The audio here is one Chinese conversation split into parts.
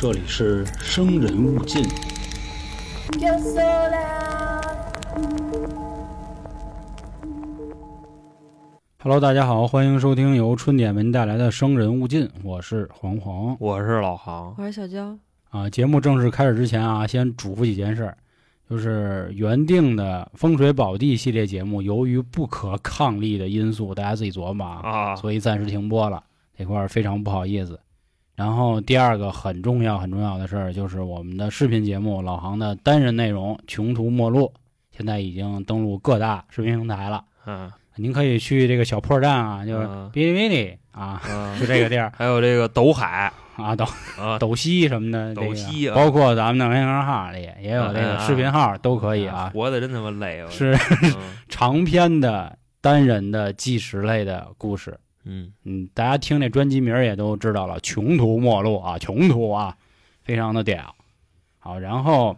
这里是生人勿近。Yo sola. Hello，大家好，欢迎收听由春点为您带来的《生人勿近》，我是黄黄我是老航，我是小娇，啊。节目正式开始之前啊，先嘱咐几件事儿，就是原定的风水宝地系列节目，由于不可抗力的因素，大家自己琢磨啊，啊，所以暂时停播了，这块儿非常不好意思。然后第二个很重要很重要的事儿，就是我们的视频节目老杭的单人内容《穷途末路》，现在已经登录各大视频平台了。嗯。您可以去这个小破站啊，就是嗯哔哩哔哩啊，嗯，就这个地儿还有这个斗海。啊，抖啊，抖西什么的，抖西啊。包括咱们的微信号里也有这个视频号，都可以啊。活的真他妈累啊！是嗯。长篇的单人的纪实类的故事，嗯嗯，大家听这专辑名也都知道了，《穷途末路》啊，穷途啊，非常的屌。好，然后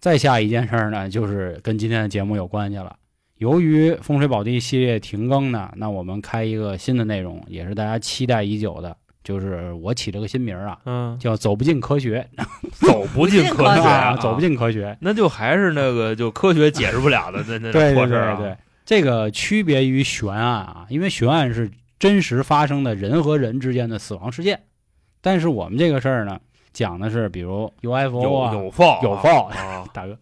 再下一件事儿呢，就是跟今天的节目有关系了。由于风水宝地系列停更呢，那我们开一个新的内容，也是大家期待已久的，就是我起了个新名啊，嗯，叫“走不进科学 走不进科学啊，走不，进科学。那就还是那个就科学解释不了的那那破事儿啊对对，这个区别于悬案啊，因为悬案是真实发生的人和人之间的死亡事件，但是我们这个事儿呢，讲的是比如 UFO 有啊，有放有放啊，大哥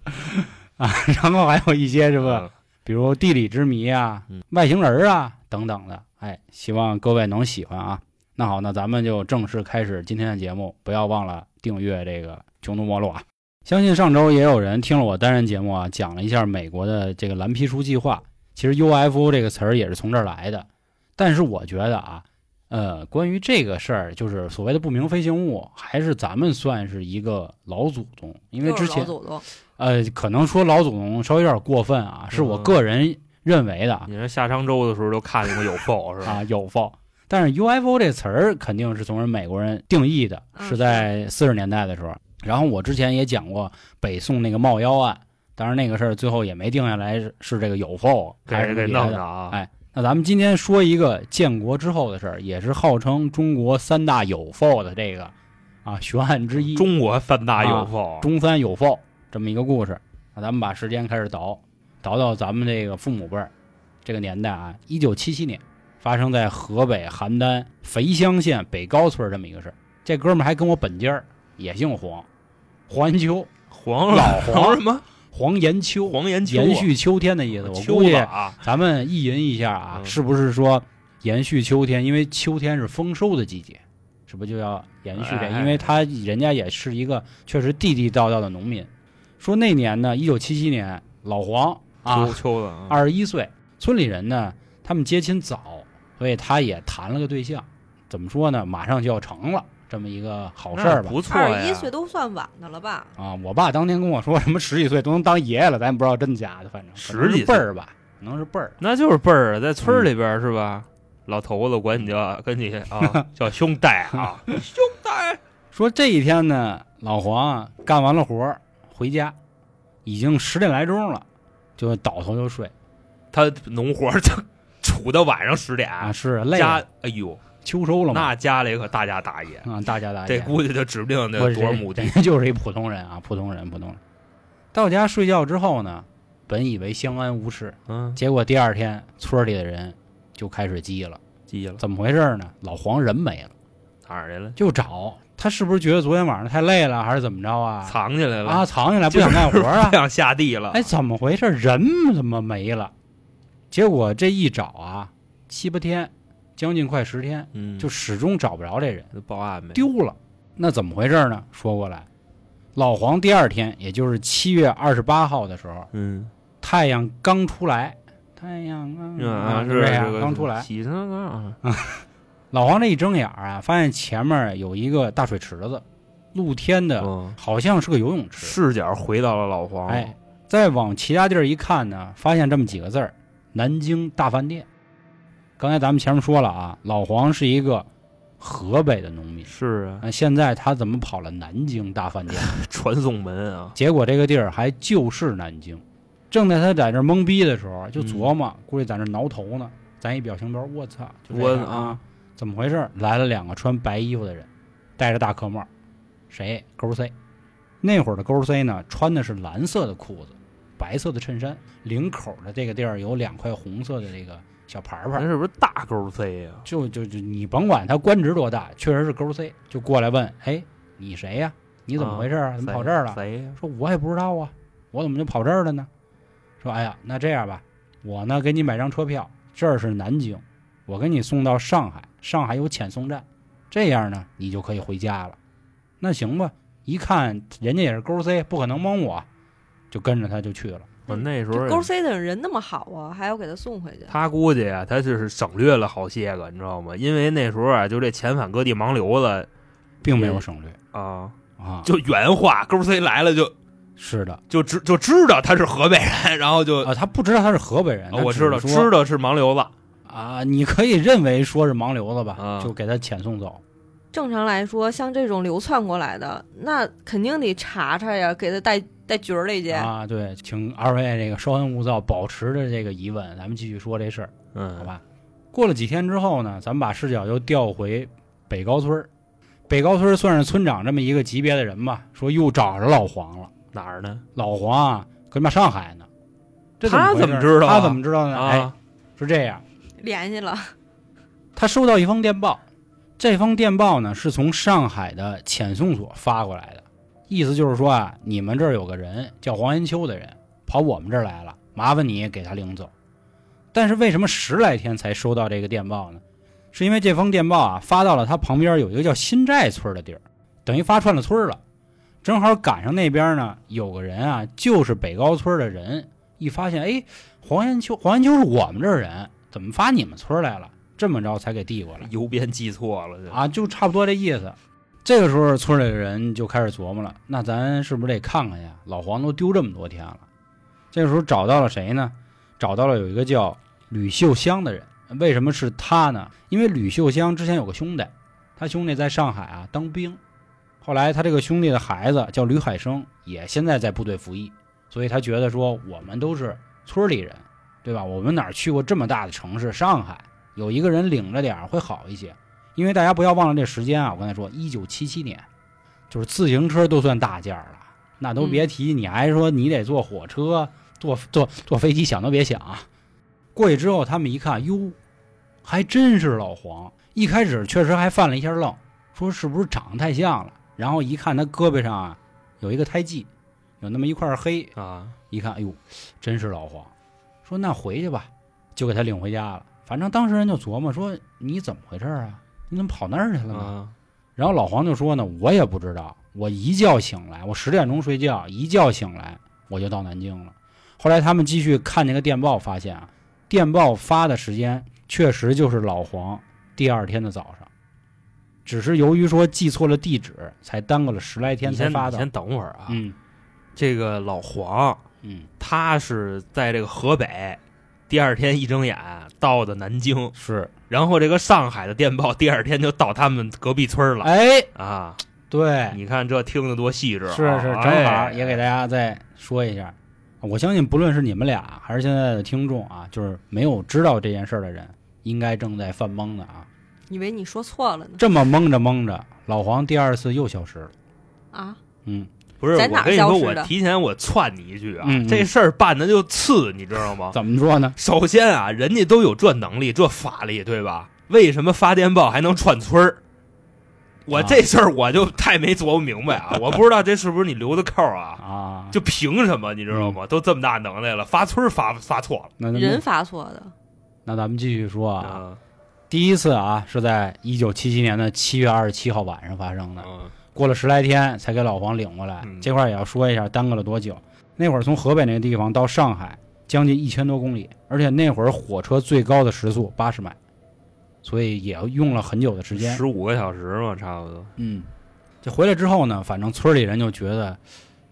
啊，然后还有一些什么，嗯比如地理之谜啊嗯、外星人啊等等的，哎，希望各位能喜欢啊。那好，那咱们就正式开始今天的节目，不要忘了订阅这个《穷途末路》啊。相信上周也有人听了我单人节目啊，讲了一下美国的这个蓝皮书计划。其实 UFO 这个词儿也是从这儿来的，但是我觉得啊，呃，关于这个事儿，就是所谓的不明飞行物，还是咱们算是一个老祖宗，因为之前老祖宗，呃，可能说老祖宗稍微有点过分啊，是我嗯个人认为的啊你说夏商周的时候都看见过有放是吧？啊，有否？但是 UFO 这词儿肯定是从人美国人定义的，嗯是在四十年代的时候。然后我之前也讲过北宋那个冒妖案，当然那个事儿最后也没定下来是是这个有否还是。弄的啊！哎那咱们今天说一个建国之后的事儿，也是号称中国三大有否的这个啊悬案之一。中国三大有啊，中三有否这么一个故事。那咱们把时间开始倒，倒到咱们这个父母辈儿这个年代啊，一九七七年发生在河北邯郸肥乡县北高村这么一个事儿。这哥们儿还跟我本家儿也姓黄，黄延秋，黄老黄黄什么黄延秋，黄延秋啊，延续秋天的意思。我秋估计啊，咱们意淫一下啊，嗯是不是说延续秋天？因为秋天是丰收的季节，是不是就要延续这？哎因为他人家也是一个确实地地道道的农民。说那年呢，一九七七年，老黄啊秋，秋的啊，二十一岁，村里人呢，他们接亲早，所以他也谈了个对象。怎么说呢？马上就要成了这么一个好事儿吧。不错二呀，十一岁都算晚的了吧？啊，我爸当年跟我说什么十几岁都能当爷爷了，咱也不知道真假的，反正十几岁辈儿吧，可能是辈儿。那就是辈儿啊，在村里边儿是吧？老头子管你叫跟你啊 叫兄弟啊，兄弟，说这一天呢，老黄啊干完了活儿回家，已经十点来钟了，就倒头就睡他农活儿就 杵到晚上十点，啊，是累家，哎呦，秋收了嘛，那家里可大家大业，啊，大家大这，估计就指不定得多少亩地 就是一普通人啊，普通人，普通人。到家睡觉之后呢，本以为相安无事，嗯，结果第二天村里的人就开始急了，急了，怎么回事呢？老黄人没了，哪儿去了？就找他，是不是觉得昨天晚上太累了，还是怎么着啊？藏起来了啊，藏起来不想干活啊 不？想下地了。哎，怎么回事？人怎么没了？结果这一找啊，七八天，将近快十天，嗯，就始终找不着这人，报案呗。丢了。那怎么回事呢？说过来，老黄第二天，也就是七月二十八号的时候，嗯，太阳刚出来，太阳刚嗯啊，是不是刚出来，洗上啊，老黄这一睁眼儿啊，发现前面有一个大水池子，露天的，嗯，好像是个游泳池。视角回到了老黄。哎，再往其他地儿一看呢，发现这么几个字儿：南京大饭店。刚才咱们前面说了啊，老黄是一个河北的农民，是啊，那现在他怎么跑了南京大饭店？传送门啊，结果这个地儿还就是南京。正在他在这儿懵逼的时候，就琢磨，估计在那挠头呢。咱一表情包，我操，就我啊，怎么回事？来了两个穿白衣服的人，戴着大壳帽，谁勾 C。那会儿的勾 C 呢，穿的是蓝色的裤子，白色的衬衫，领口的这个地儿有两块红色的这个小牌牌那。是不是大勾 C 呀？就就就你甭管他官职多大，确实是勾 C，就过来问，哎，你谁呀？你怎么回事啊？怎么跑这儿了？谁呀？说我也不知道啊，我怎么就跑这儿了呢？说哎呀，那这样吧，我呢给你买张车票，这儿是南京，我给你送到上海，上海有遣送站，这样呢你就可以回家了。那行吧，一看人家也是勾 C，不可能蒙我，就跟着他就去了。我那时候这勾 C 的人那么好啊，还要给他送回去。他估计啊，他就是省略了好些个，你知道吗？因为那时候啊，就这遣返各地盲流子并没有省略啊，啊，就原话勾 C 来了就是的就知就知道他是河北人，然后就、啊，他不知道他是河北人，啊我知道知道是盲流子，啊，你可以认为说是盲流子吧，啊就给他遣送走。正常来说，像这种流窜过来的，那肯定得查查呀，给他带带局儿里去。啊，对，请二位这个稍安勿躁，保持着这个疑问，咱们继续说这事儿，嗯，好吧？过了几天之后呢，咱们把视角又调回北高村儿。北高村儿算是村长这么一个级别的人吧，说又找着老黄了。哪儿呢？老黄啊，搁他妈上海呢。这他怎怎么知道啊他怎么知道呢？哎，啊，是这样，联系了，他收到一封电报，这封电报呢是从上海的遣送所发过来的，意思就是说啊，你们这儿有个人叫黄延秋的人跑我们这儿来了，麻烦你给他领走。但是为什么十来天才收到这个电报呢？是因为这封电报啊发到了他旁边有一个叫新寨村的地儿，等于发串了村了。正好赶上那边呢有个人啊，就是北高村的人，一发现哎，黄延秋，黄延秋是我们这儿人，怎么发你们村来了？这么着才给递过来。邮编记错了，这啊，就差不多这意思。这个时候，村里的人就开始琢磨了，那咱是不是得看看呀？老黄都丢这么多天了。这个时候找到了谁呢？找到了有一个叫吕秀香的人。为什么是他呢？因为吕秀香之前有个兄弟，他兄弟在上海啊当兵，后来他这个兄弟的孩子叫吕海生，也现在在部队服役，所以他觉得说我们都是村里人，对吧？我们哪儿去过这么大的城市？上海有一个人领着点儿会好一些。因为大家不要忘了这时间啊！我刚才说，一九七七年，就是自行车都算大件儿了，那都别提，你还说你得坐火车、坐坐坐飞机，想都别想啊！过去之后，他们一看，哟，还真是老黄。一开始确实还犯了一下愣，说是不是长得太像了？然后一看他胳膊上啊有一个胎记，有那么一块黑，啊，一看，哎呦，真是老黄。说那回去吧，就给他领回家了。反正当事人就琢磨说，你怎么回事啊？你怎么跑那儿去了呢？啊，然后老黄就说呢，我也不知道，我一觉醒来，我十点钟睡觉，一觉醒来我就到南京了。后来他们继续看那个电报，发现啊，电报发的时间确实就是老黄第二天的早上，只是由于说记错了地址，才耽搁了十来天才发的。先等会儿啊，嗯这个老黄嗯，他是在这个河北，第二天一睁眼到的南京，是，然后这个上海的电报第二天就到他们隔壁村了、哎，啊！对，你看这听得多细致啊，是是，正好哎也给大家再说一下。我相信，不论是你们俩还是现在的听众啊，就是没有知道这件事儿的人，应该正在犯懵的啊。以为你说错了呢这么蒙着蒙着，老黄第二次又消失了。啊！嗯，不是在哪我跟你说，消失的我提前我窜你一句啊，嗯嗯这事儿办的就次，你知道吗？怎么说呢？首先啊，人家都有这能力、这法力，对吧？为什么发电报还能串村儿？我啊这事儿我就太没琢磨明白啊！我不知道这是不是你留的扣啊？啊，就凭什么你知道吗？都这么大能耐了，发村发发错了人发错的，那咱们继续说啊。啊！第一次啊，是在一九七七年的七月二十七号晚上发生的。嗯过了十来天才给老黄领过来。嗯这块儿也要说一下，耽搁了多久？那会儿从河北那个地方到上海将近一千多公里，而且那会儿火车最高的时速八十迈，所以也用了很久的时间。十五个小时吧，差不多。嗯，这回来之后呢，反正村里人就觉得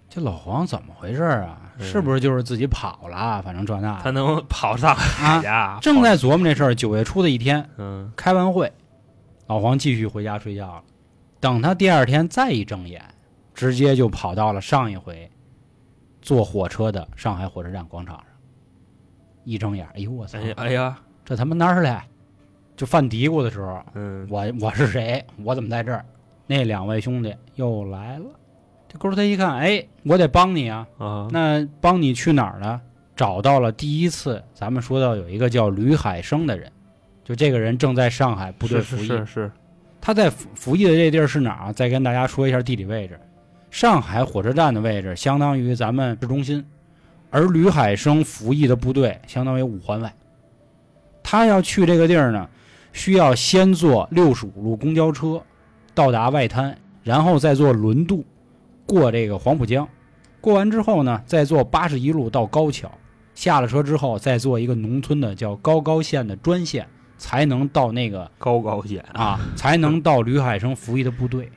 这老黄怎么回事啊？嗯是不是就是自己跑了？反正这那的他能跑上海啊。家，正在琢磨这事儿，九月初的一天，嗯开完会，老黄继续回家睡觉了。等他第二天再一睁眼，直接就跑到了上一回坐火车的上海火车站广场上。一睁眼，哎呦我操！哎哎呀，这他妈哪儿来？就犯嘀咕的时候，嗯我我是谁？我怎么在这儿？那两位兄弟又来了。这勾他一看，哎，我得帮你啊！啊，那帮你去哪儿呢？找到了第一次咱们说到有一个叫吕海生的人，就这个人正在上海部队服役。是是是，他在服服役的这地儿是哪儿？再跟大家说一下地理位置。上海火车站的位置相当于咱们市中心，而吕海生服役的部队相当于五环外。他要去这个地儿呢，需要先坐六十五路公交车到达外滩，然后再坐轮渡过这个黄浦江，过完之后呢，再坐八十一路到高桥，下了车之后再坐一个农村的叫高高线的专线，才能到那个高高线啊，才能到吕海生服役的部队。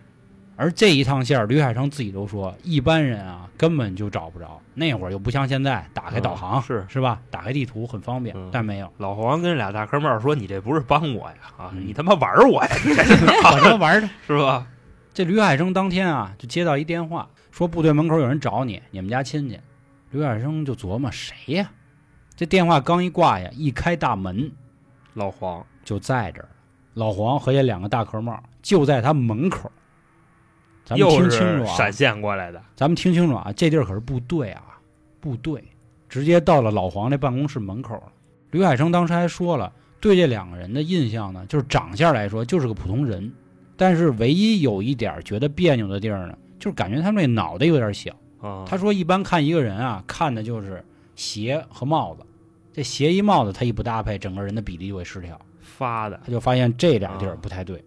而这一趟线儿，吕海生自己都说，一般人啊根本就找不着。那会儿又不像现在，打开导航、嗯是是吧？打开地图很方便，嗯但没有，老黄跟俩大哥们儿说：“你这不是帮我呀，啊，嗯你他妈玩我呀，你这 是怎么玩的？是吧？这吕海生当天啊，就接到一电话，说部队门口有人找你，你们家亲戚。吕海生就琢磨谁呀？这电话刚一挂呀，一开大门老黄就在这儿，老黄和这两个大壳帽就在他门口。咱们听清楚啊，闪现过来的，咱们听清楚啊，这地儿可是部队啊，部队，直接到了老黄这办公室门口了。吕海生当时还说了，对这两个人的印象呢，就是长相来说就是个普通人，但是唯一有一点觉得别扭的地儿呢，就是感觉他们这脑袋有点小。啊，他说一般看一个人啊，看的就是鞋和帽子，这鞋一帽子他一不搭配，整个人的比例就会失调。发的他就发现这俩地儿不太对。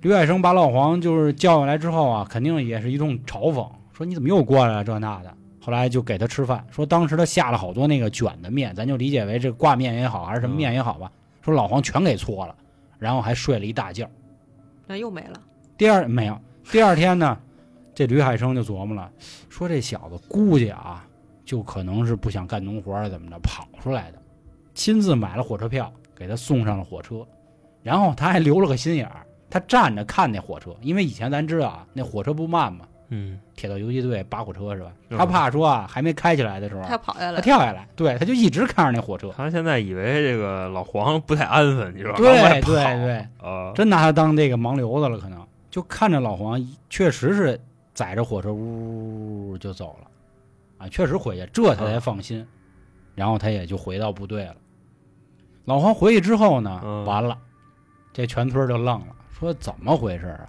吕海生把老黄就是叫过来之后啊，肯定也是一通嘲讽，说你怎么又过来了这那的。后来就给他吃饭，说当时他下了好多那个卷的面，咱就理解为这挂面也好，还是什么面也好吧。说老黄全给搓了，然后还睡了一大觉。那又没了。第二没有，第二天呢，这吕海生就琢磨了，说这小子估计啊，就可能是不想干农活儿怎么着跑出来的，亲自买了火车票给他送上了火车，然后他还留了个心眼儿，他站着看那火车，因为以前咱知道啊，那火车不慢嘛，嗯，铁道游击队扒火车是吧？嗯。他怕说啊，还没开起来的时候他，跑下来他，跳下来，对，他就一直看着那火车，他现在以为这个老黄不太安分，你知道吗？对对对，啊，真拿他当这个盲流子了，可能。就看着老黄确实是载着火车呜就走了，啊，确实回去，这他才放心，然后他也就回到部队了。老黄回去之后呢，嗯完了，这全村就愣了，说怎么回事啊？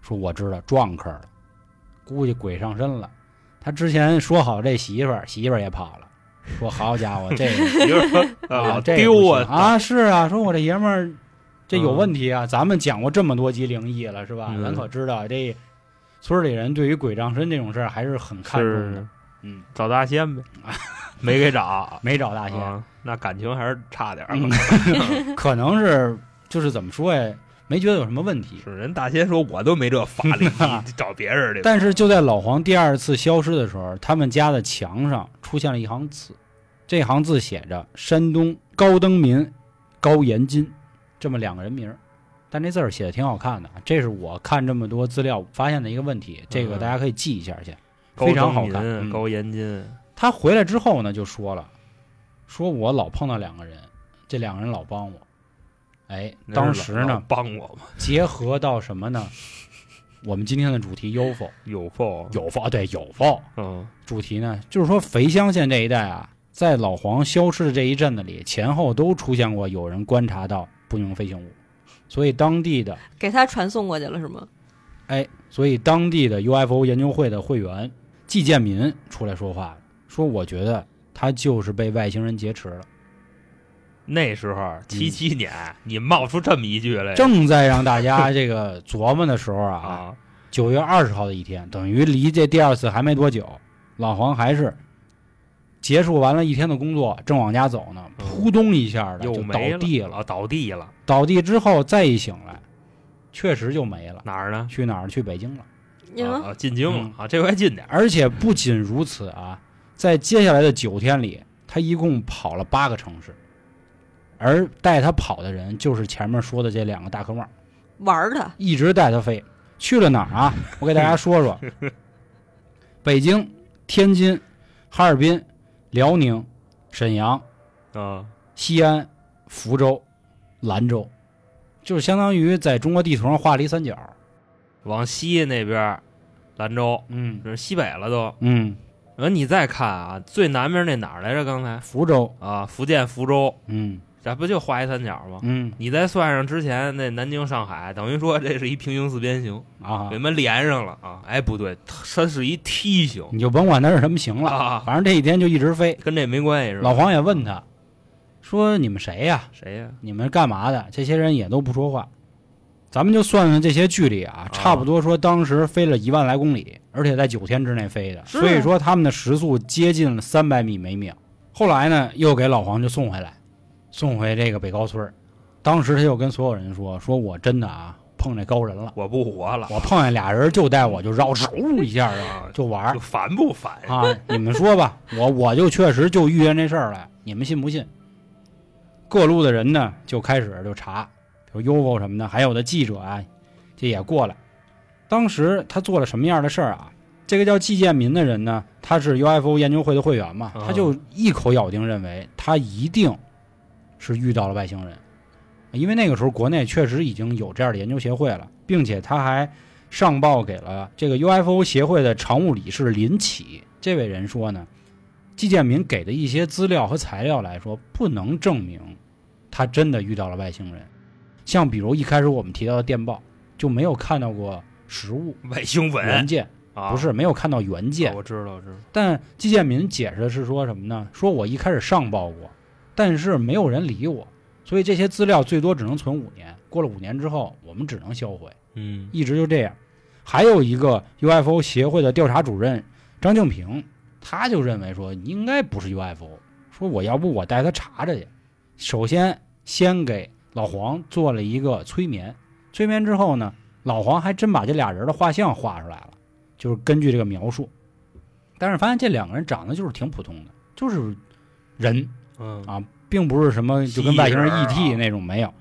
说我知道撞客了，估计鬼上身了。他之前说好这媳妇儿，媳妇儿也跑了，说好家伙，这个你就说啊，这丢啊啊！是啊，说我这爷们儿这有嗯问题啊！咱们讲过这么多集灵异了，是吧？嗯咱可知道这村里人对于鬼上身这种事儿还是很看重的是。嗯，找大仙呗，没给找，没找大仙，啊，那感情还是差点儿。嗯 可能是就是怎么说呀？没觉得有什么问题。是人大仙说，我都没这法力，你找别人去。但是就在老黄第二次消失的时候，他们家的墙上出现了一行字，这行字写着“山东高登民高延金”这么两个人名儿，但这字儿写的挺好看的啊。这是我看这么多资料发现的一个问题，这个嗯大家可以记一下去。高非常好看嗯高延金，他回来之后呢，就说了，说我老碰到两个人，这两个人老帮我。哎，当时呢，帮我嘛，结合到什么呢？我们今天的主题 UFO，有 o 有 o？对，有否。嗯，主题呢，就是说肥乡县这一带啊，在老黄消失的这一阵子里，前后都出现过有人观察到不明飞行物，所以当地的给他传送过去了是吗？哎，所以当地的 UFO 研究会的会员季建民出来说话，说我觉得他就是被外星人劫持了，那时候七七年，你冒出这么一句来，正在让大家这个琢磨的时候啊，啊，九月二十号的一天，等于离这第二次还没多久，老黄还是结束完了一天的工作，正往家走呢，嗯扑通一下就倒地了。啊，倒地了，倒地之后再一醒来，确实就没了。哪儿呢？去哪儿？去北京了。啊，进京了嗯啊，这回近点，而且不仅如此啊，在接下来的九天里，他一共跑了八个城市，而带他跑的人就是前面说的这两个大壳帽，玩儿他，一直带他飞。去了哪儿啊？我给大家说说：北京、天津、哈尔滨、辽宁、沈阳、啊，西安、福州、兰州，就是相当于在中国地图上画了一三角。往西那边兰州，嗯这是西北了都。嗯，完你再看啊，最南边那哪儿来着？刚才福州，啊，福建福州，嗯这不就画一三角吗？嗯你再算上之前那南京、上海，等于说这是一平行四边形，啊给，们连上了啊！哎，不对，它是一梯形，你就甭管它是什么形了，啊反正这一天就一直飞。跟这没关系是吧？老黄也问他，说你们谁呀？谁呀？你们干嘛的？这些人也都不说话。咱们就算算这些距离啊，差不多说当时飞了一万来公里，而且在九天之内飞的，所以说他们的时速接近了三百米每秒。后来呢，又给老黄就送回来，送回这个北高村儿当时他就跟所有人说：“说我真的啊碰见高人了，我不活了，我碰见俩人就带我就绕嗖一下啊就玩儿就烦不烦？啊！你们说吧，我我就确实就遇见这事儿了，你们信不信？各路的人呢就开始就查，比如 UFO 什么的，还有的记者啊，这也过来。当时他做了什么样的事儿啊？这个叫季建民的人呢，他是 UFO 研究会的会员嘛，啊他就一口咬定认为他一定是遇到了外星人，因为那个时候国内确实已经有这样的研究协会了，并且他还上报给了这个 UFO 协会的常务理事林启这位人说呢，季建民给的一些资料和材料来说，不能证明他真的遇到了外星人。像比如一开始我们提到的电报，就没有看到过实物 外星原文件，啊，不是没有看到原件啊。我知道，我知道。但季建民解释的是说什么呢？说我一开始上报过，但是没有人理我，所以这些资料最多只能存五年。过了五年之后，我们只能销毁，嗯一直就这样。还有一个 UFO 协会的调查主任张静平，他就认为说应该不是 UFO，说我要不我带他查查去。首先先给老黄做了一个催眠，催眠之后呢，老黄还真把这俩人的画像画出来了，就是根据这个描述。但是发现这两个人长得就是挺普通的，就是人，嗯啊并不是什么就跟外星人 ET 啊那种没有。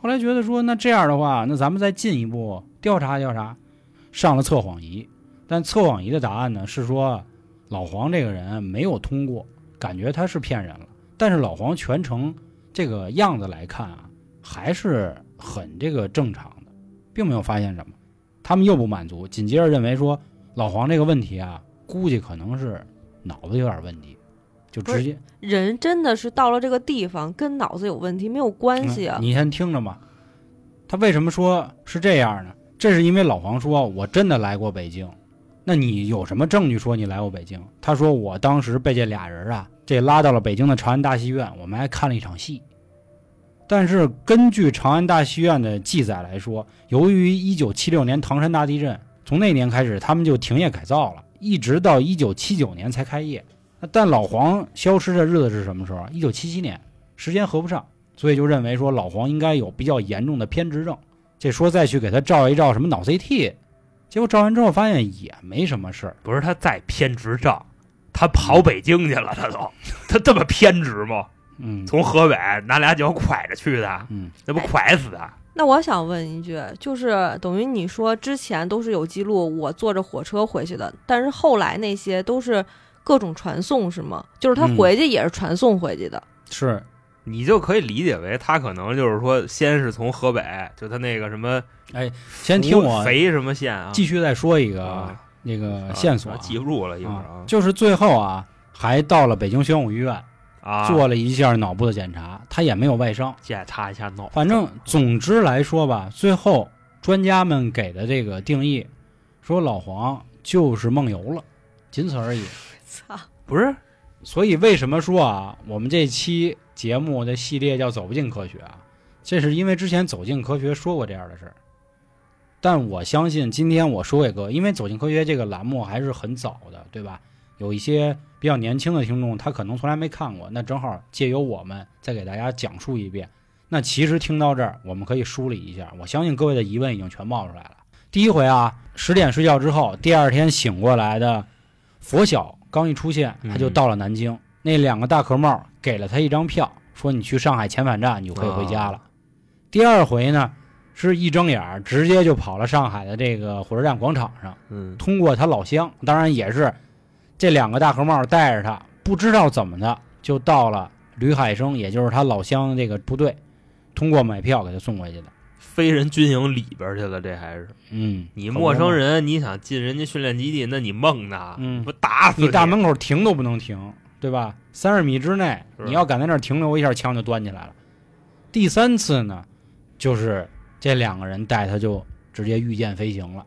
后来觉得说，那这样的话，那咱们再进一步调查调查，上了测谎仪，但测谎仪的答案呢是说老黄这个人没有通过，感觉他是骗人了。但是老黄全程这个样子来看啊，还是很这个正常的，并没有发现什么。他们又不满足，紧接着认为说老黄这个问题啊，估计可能是脑子有点问题，就直接人真的是到了这个地方，跟脑子有问题没有关系啊嗯。你先听着吧。他为什么说是这样呢？这是因为老黄说我真的来过北京。那你有什么证据说你来过北京？他说我当时被这俩人啊，这拉到了北京的长安大戏院，我们还看了一场戏。但是根据长安大戏院的记载来说，由于1976年唐山大地震，从那年开始他们就停业改造了，一直到1979年才开业。但老黄消失的日子是什么时候？1977年，时间合不上。所以就认为说老黄应该有比较严重的偏执症。这说再去给他照一照什么脑 CT，结果照完之后发现也没什么事儿。不是他再偏执症，他跑北京去了，他都他这么偏执吗？嗯。从河北拿俩脚拐着去的，嗯，那不拐死的？那我想问一句，就是等于你说之前都是有记录，我坐着火车回去的，但是后来那些都是各种传送是吗？就是他嗯。回去也是传送回去的。是。你就可以理解为他可能就是说，先是从河北，就他那个什么，哎先听我肥什么县啊，继续再说一个啊。那个啊线索啊、记不住了，一会儿啊。啊，就是最后啊还到了北京宣武医院啊，做了一下脑部的检查，他也没有外伤。检查一下脑，反正总之来说吧，最后专家们给的这个定义，说老黄就是梦游了，仅此而已。操！不是所以为什么说啊，我们这期节目的系列叫“走不进科学”啊？这是因为之前《走进科学》说过这样的事儿。但我相信今天我说给各位，因为《走进科学》这个栏目还是很早的，对吧？有一些比较年轻的听众，他可能从来没看过，那正好借由我们再给大家讲述一遍。那其实听到这儿，我们可以梳理一下，我相信各位的疑问已经全冒出来了。第一回啊，十点睡觉之后，第二天醒过来的佛晓刚一出现，他就嗯到了南京。那两个大壳帽给了他一张票，说你去上海遣返站，你就可以回家了。第二回呢，是一睁眼儿直接就跑了上海的这个火车站广场上，嗯通过他老乡，当然也是这两个大和帽带着他，不知道怎么的就到了吕海生，也就是他老乡这个部队，通过买票给他送回去的。飞人军营里边去了，这还是嗯，你陌生人，你想进人家训练基地，那你梦呢？嗯不打死你大门口停都不能停，对吧？三十米之内，你要敢在那儿停留一下，枪就端起来了。第三次呢，就是这两个人带他就直接御剑飞行了，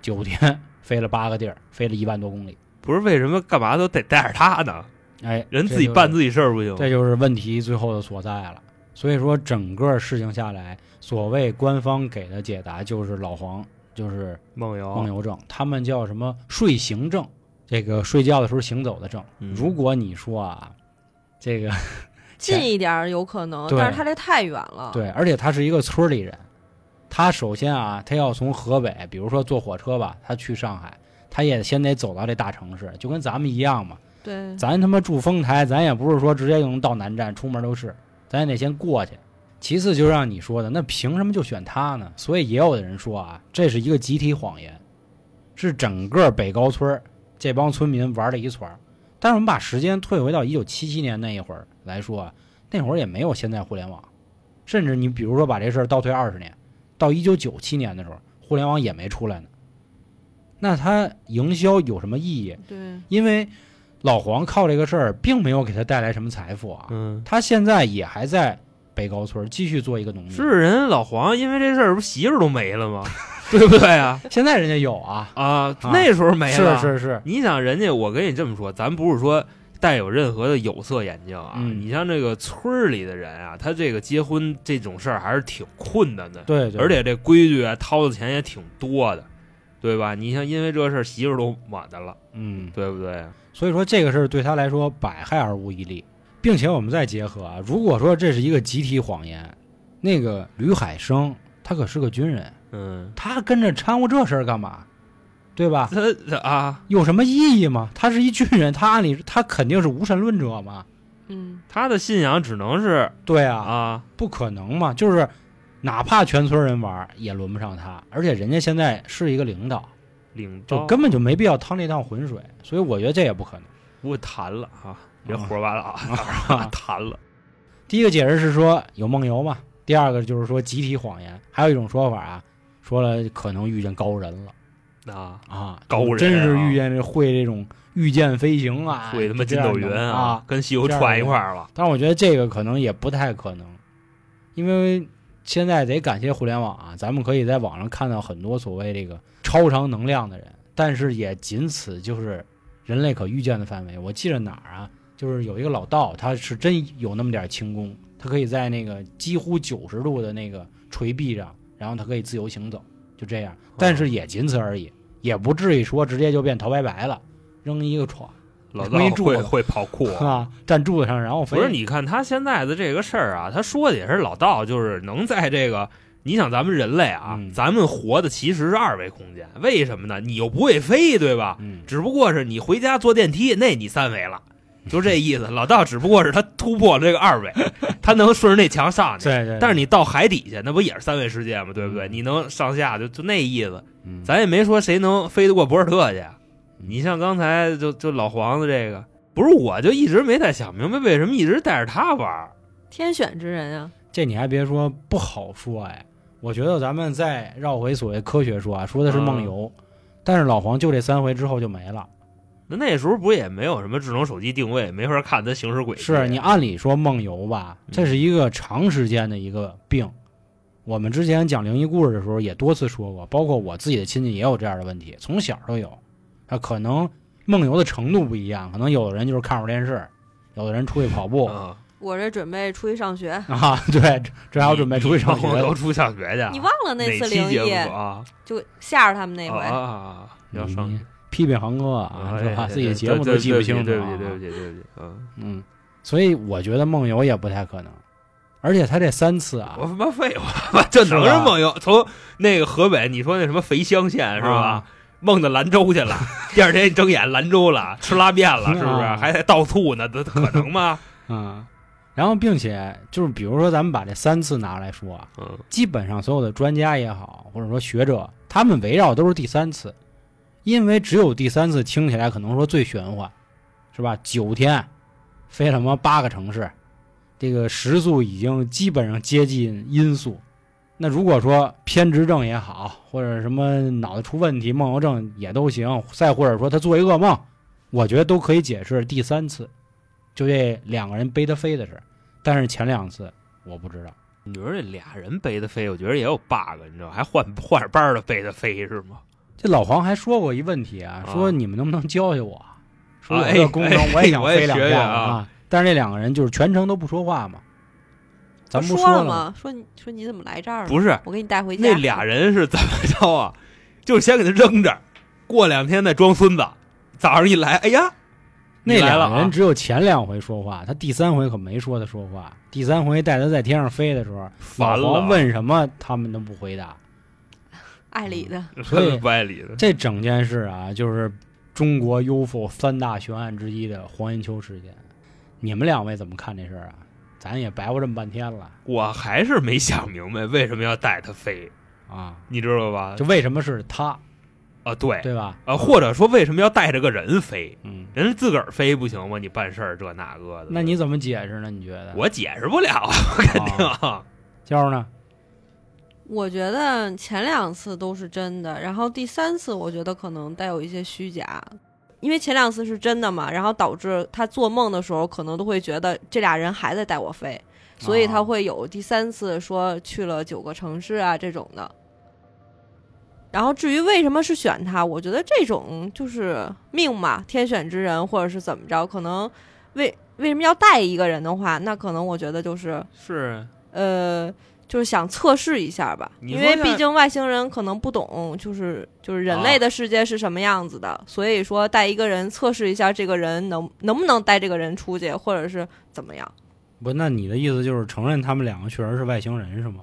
九天飞了八个地儿，飞了一万多公里。不是为什么干嘛都得带着他呢？哎，人自己办自己事儿不行？这就是问题最后的所在了。所以说，整个事情下来，所谓官方给的解答就是老黄就是梦游，梦游症，他们叫什么睡行症，这个睡觉的时候行走的症。嗯如果你说啊，这个 近一点有可能，但是他这太远了。，对，而且他是一个村里人，他首先啊，他要从河北，比如说坐火车吧，他去上海，他也先得走到这大城市，就跟咱们一样嘛。对，咱他妈住丰台，咱也不是说直接就能到南站，出门都是，咱也得先过去。其次，就让你说的，那凭什么就选他呢？所以也有的人说啊，这是一个集体谎言，是整个北高村这帮村民玩了一串。但是我们把时间退回到一九七七年那一会儿来说啊，那会儿也没有现在互联网，甚至你比如说把这事儿倒退二十年，到一九九七年的时候，互联网也没出来呢。那他营销有什么意义？对，因为老黄靠这个事儿并没有给他带来什么财富啊，嗯，他现在也还在北高村继续做一个农民。是人老黄因为这事儿不媳妇儿都没了吗？对不对啊？现在人家有啊，啊，那时候没了。是是是，你想人家，我跟你这么说，咱不是说带有任何的有色眼镜啊。嗯你像这个村里的人啊，他这个结婚这种事儿还是挺困难的，对对，而且这规矩啊，掏的钱也挺多的，对吧？你像因为这事儿媳妇儿都满的了，嗯，对不对？所以说这个事儿对他来说百害而无一利，并且我们再结合啊，如果说这是一个集体谎言，那个吕海生他可是个军人，嗯，他跟着掺和这事儿干嘛？对吧？他他啊，有什么意义吗？他是一军人，他按理他肯定是无神论者嘛？嗯，他的信仰只能是对啊，啊，不可能嘛，就是哪怕全村人玩也轮不上他，而且人家现在是一个领导，领导。就根本就没必要趟这趟浑水，所以我觉得这也不可能。不谈了啊，别啊胡说八道啊啊，谈了。第一个解释是说有梦游嘛，第二个就是说集体谎言，还有一种说法啊，说了可能遇见高人了。啊，啊，高人啊。真是遇见这会这种御剑飞行啊，会他妈筋斗云啊啊，跟西游串一块儿了。但是我觉得这个可能也不太可能，因为现在得感谢互联网啊，咱们可以在网上看到很多所谓这个超常能量的人，但是也仅此就是人类可预见的范围。我记着哪儿啊，就是有一个老道，他是真有那么点轻功，他可以在那个几乎九十度的那个垂壁上，然后他可以自由行走，就这样，但是也仅此而已，也不至于说直接就变陶白白了，扔一个床老道会会跑酷啊。啊，站柱子上然后飞。不是，你看他现在的这个事儿啊，他说的也是老道，就是能在这个，你想咱们人类啊，嗯咱们活的其实是二维空间，为什么呢？你又不会飞，对吧？嗯，只不过是你回家坐电梯，那你三维了，就这意思。老道只不过是他突破了这个二维，他能顺着那墙上去。对对，但是你到海底下，那不也是三维世界吗？对不对？嗯你能上下就就那意思。嗯咱也没说谁能飞得过博尔特去。嗯你像刚才就就老黄的这个，不是我就一直没太想明白为什么一直带着他玩。天选之人啊，这你还别说，不好说哎。我觉得咱们再绕回所谓科学说啊，说的是梦游，但是老黄就这三回之后就没了。那那时候不也没有什么智能手机定位，没法看他行驶轨迹。是你按理说梦游吧，嗯这是一个长时间的一个病。我们之前讲灵异故事的时候也多次说过，包括我自己的亲戚也有这样的问题，从小都有。啊，可能梦游的程度不一样，可能有的人就是看会儿电视，有的人出去跑步啊，我这准备出去上学，啊，对，这还要准备出去上学都出去上学去。你忘了那次灵异啊？就吓着他们那回，啊，要上批评航哥啊，是吧？哎自己的节目都记不清楚、对啊，不起对不起对不起对不起，嗯，嗯，所以我觉得梦游也不太可能，而且他这三次啊我，他妈废话，这能是梦游？从那个河北，你说那什么肥乡县是吧啊？梦到兰州去了，第二天一睁眼兰州了，吃拉面了，是不是？啊还在倒醋呢，这 可能吗？嗯，然后并且就是比如说咱们把这三次拿来说啊，嗯基本上所有的专家也好，或者说学者，他们围绕都是第三次，因为只有第三次听起来可能说最玄幻，是吧？九天飞什么八个城市，这个时速已经基本上接近音速，那如果说偏执症也好，或者什么脑子出问题、梦游症也都行，再或者说他做一噩梦，我觉得都可以解释第三次，就这两个人背他飞的事儿。但是前两次我不知道。你说这俩人背他飞，我觉得也有 bug，你知道，还换换着班的背他飞是吗？这老黄还说过一问题啊，啊说你们能不能教教我？说这个功能哎我也想飞两下学学啊啊。但是这两个人就是全程都不说话嘛，咱不说了吗？说你说你怎么来这儿了？不是，我给你带回家。那俩人是怎么着啊？就是先给他扔这儿，过两天再装孙子，早上一来，哎呀，那你来了啊！两个人只有前两回说话，他第三回可没说他说话。第三回带他在天上飞的时候，法老黄了，问什么他们都不回答。爱理的，所以不爱理的。这整件事啊，就是中国 UFO 三大悬案之一的黄延秋事件。你们两位怎么看这事儿啊？咱也白活这么半天了我还是没想明白为什么要带他飞，啊，你知道吧就？为什么是他，啊，对，对吧？啊，或者说为什么要带着个人飞？嗯，人家自个儿飞不行吗？你办事儿这那个的，那你怎么解释呢？你觉得？我解释不了啊，肯定。娇呢？我觉得前两次都是真的，然后第三次我觉得可能带有一些虚假，因为前两次是真的嘛，然后导致他做梦的时候可能都会觉得这俩人还在带我飞，所以他哦会有第三次说去了九个城市啊这种的。然后至于为什么是选他，我觉得这种就是命嘛，天选之人或者是怎么着，可能为为什么要带一个人的话，那可能我觉得就是是呃，就是想测试一下吧，因为毕竟外星人可能不懂，就是就是人类的世界是什么样子的，所以说带一个人测试一下这个人能能不能带这个人出去，或者是怎么样。不，那你的意思就是承认他们两个确实是外星人是吗？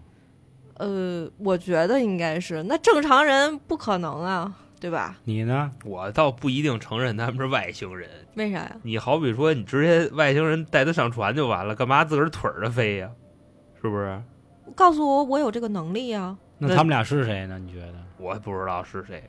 呃，我觉得应该是，那正常人不可能啊，对吧？你呢？我倒不一定承认他们是外星人。为啥呀？你好比说，你直接外星人带他上船就完了，干嘛自个儿腿儿着飞呀？是不是？告诉我，我有这个能力啊。那那他们俩是谁呢？你觉得？我也不知道是谁，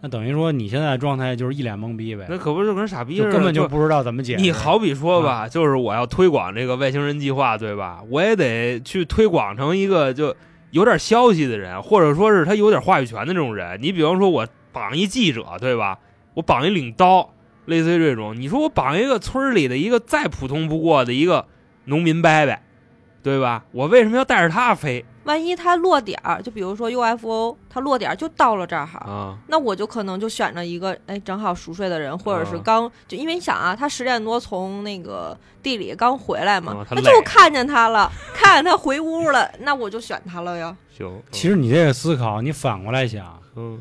那等于说你现在的状态就是一脸懵逼呗，那可不是就跟傻逼似的，根本就就不知道怎么解释。你好比说吧，就是我要推广这个外星人计划，对吧？我也得去推广成一个就有点消息的人，或者说是他有点话语权的这种人。你比方说，我绑一记者，对吧？我绑一领刀，类似于这种。你说我绑一个村儿里的一个再普通不过的一个农民伯伯，对吧？我为什么要带着他飞万一他落点儿，就比如说 UFO，他落点儿就到了这儿哈，啊？那我就可能就选着一个哎正好熟睡的人，或者是啊刚、就因为你想啊，他十点多从那个地里刚回来嘛，啊他就看见他了，看见他 回屋了，那我就选他了呀。行，其实你这个思考，你反过来想，嗯，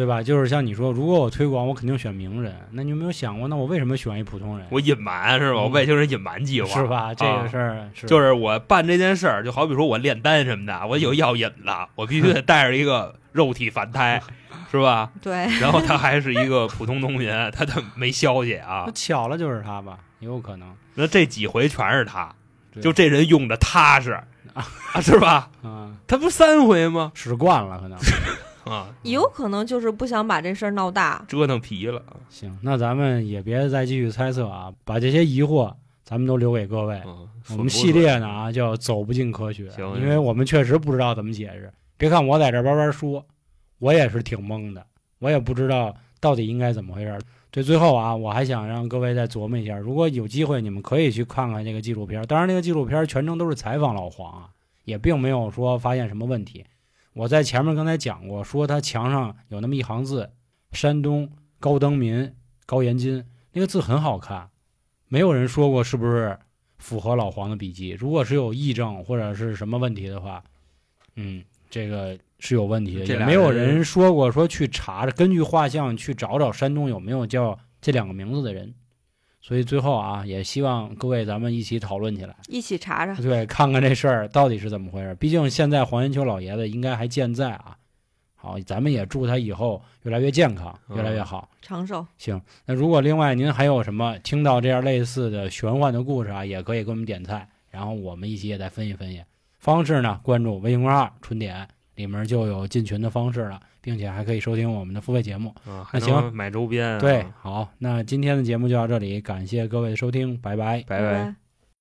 对吧？就是像你说，如果我推广，我肯定选名人。那你有没有想过，那我为什么选一普通人？我隐瞒是吧？嗯我外星人隐瞒计划 是吧？这啊个事儿是就是我办这件事儿，就好比说我炼丹什么的，我有药引子，我必须得带着一个肉体凡胎，是吧？对，然后他还是一个普通农民，他他没消息啊那，巧了就是他吧，也有可能那这几回全是他，就这人用的踏实啊，是吧？啊，他不三回吗？使惯了可能。啊，有可能就是不想把这事儿闹大。折腾皮了。行，那咱们也别再继续猜测啊，把这些疑惑咱们都留给各位。嗯，我们系列呢啊叫“走不进科学”，行因为我们确实不知道怎么解释。别看我在这叭叭说，我也是挺懵的，我也不知道到底应该怎么回事儿。对，最后啊，我还想让各位再琢磨一下，如果有机会，你们可以去看看这个纪录片。当然，那个纪录片全程都是采访老黄啊，也并没有说发现什么问题。我在前面刚才讲过，说他墙上有那么一行字：“山东高登民高延金”，那个字很好看，没有人说过是不是符合老黄的笔记。如果是有异症或者是什么问题的话，嗯，这个是有问题的。也没有人人说过说去查，根据画像去找找山东有没有叫这两个名字的人。所以最后啊，也希望各位咱们一起讨论起来，一起查查，对，看看这事儿到底是怎么回事。毕竟现在黄延秋老爷子应该还健在啊。好，咱们也祝他以后越来越健康，越来越好。长寿。行，那如果另外您还有什么听到这样类似的玄幻的故事啊，也可以给我们点菜，然后我们一起也再分析分析。方式呢，关注微信公众号“春点”，里面就有进群的方式了，并且还可以收听我们的付费节目。啊，那还行买周边啊，对，好，那今天的节目就到这里，感谢各位的收听，拜拜。拜拜。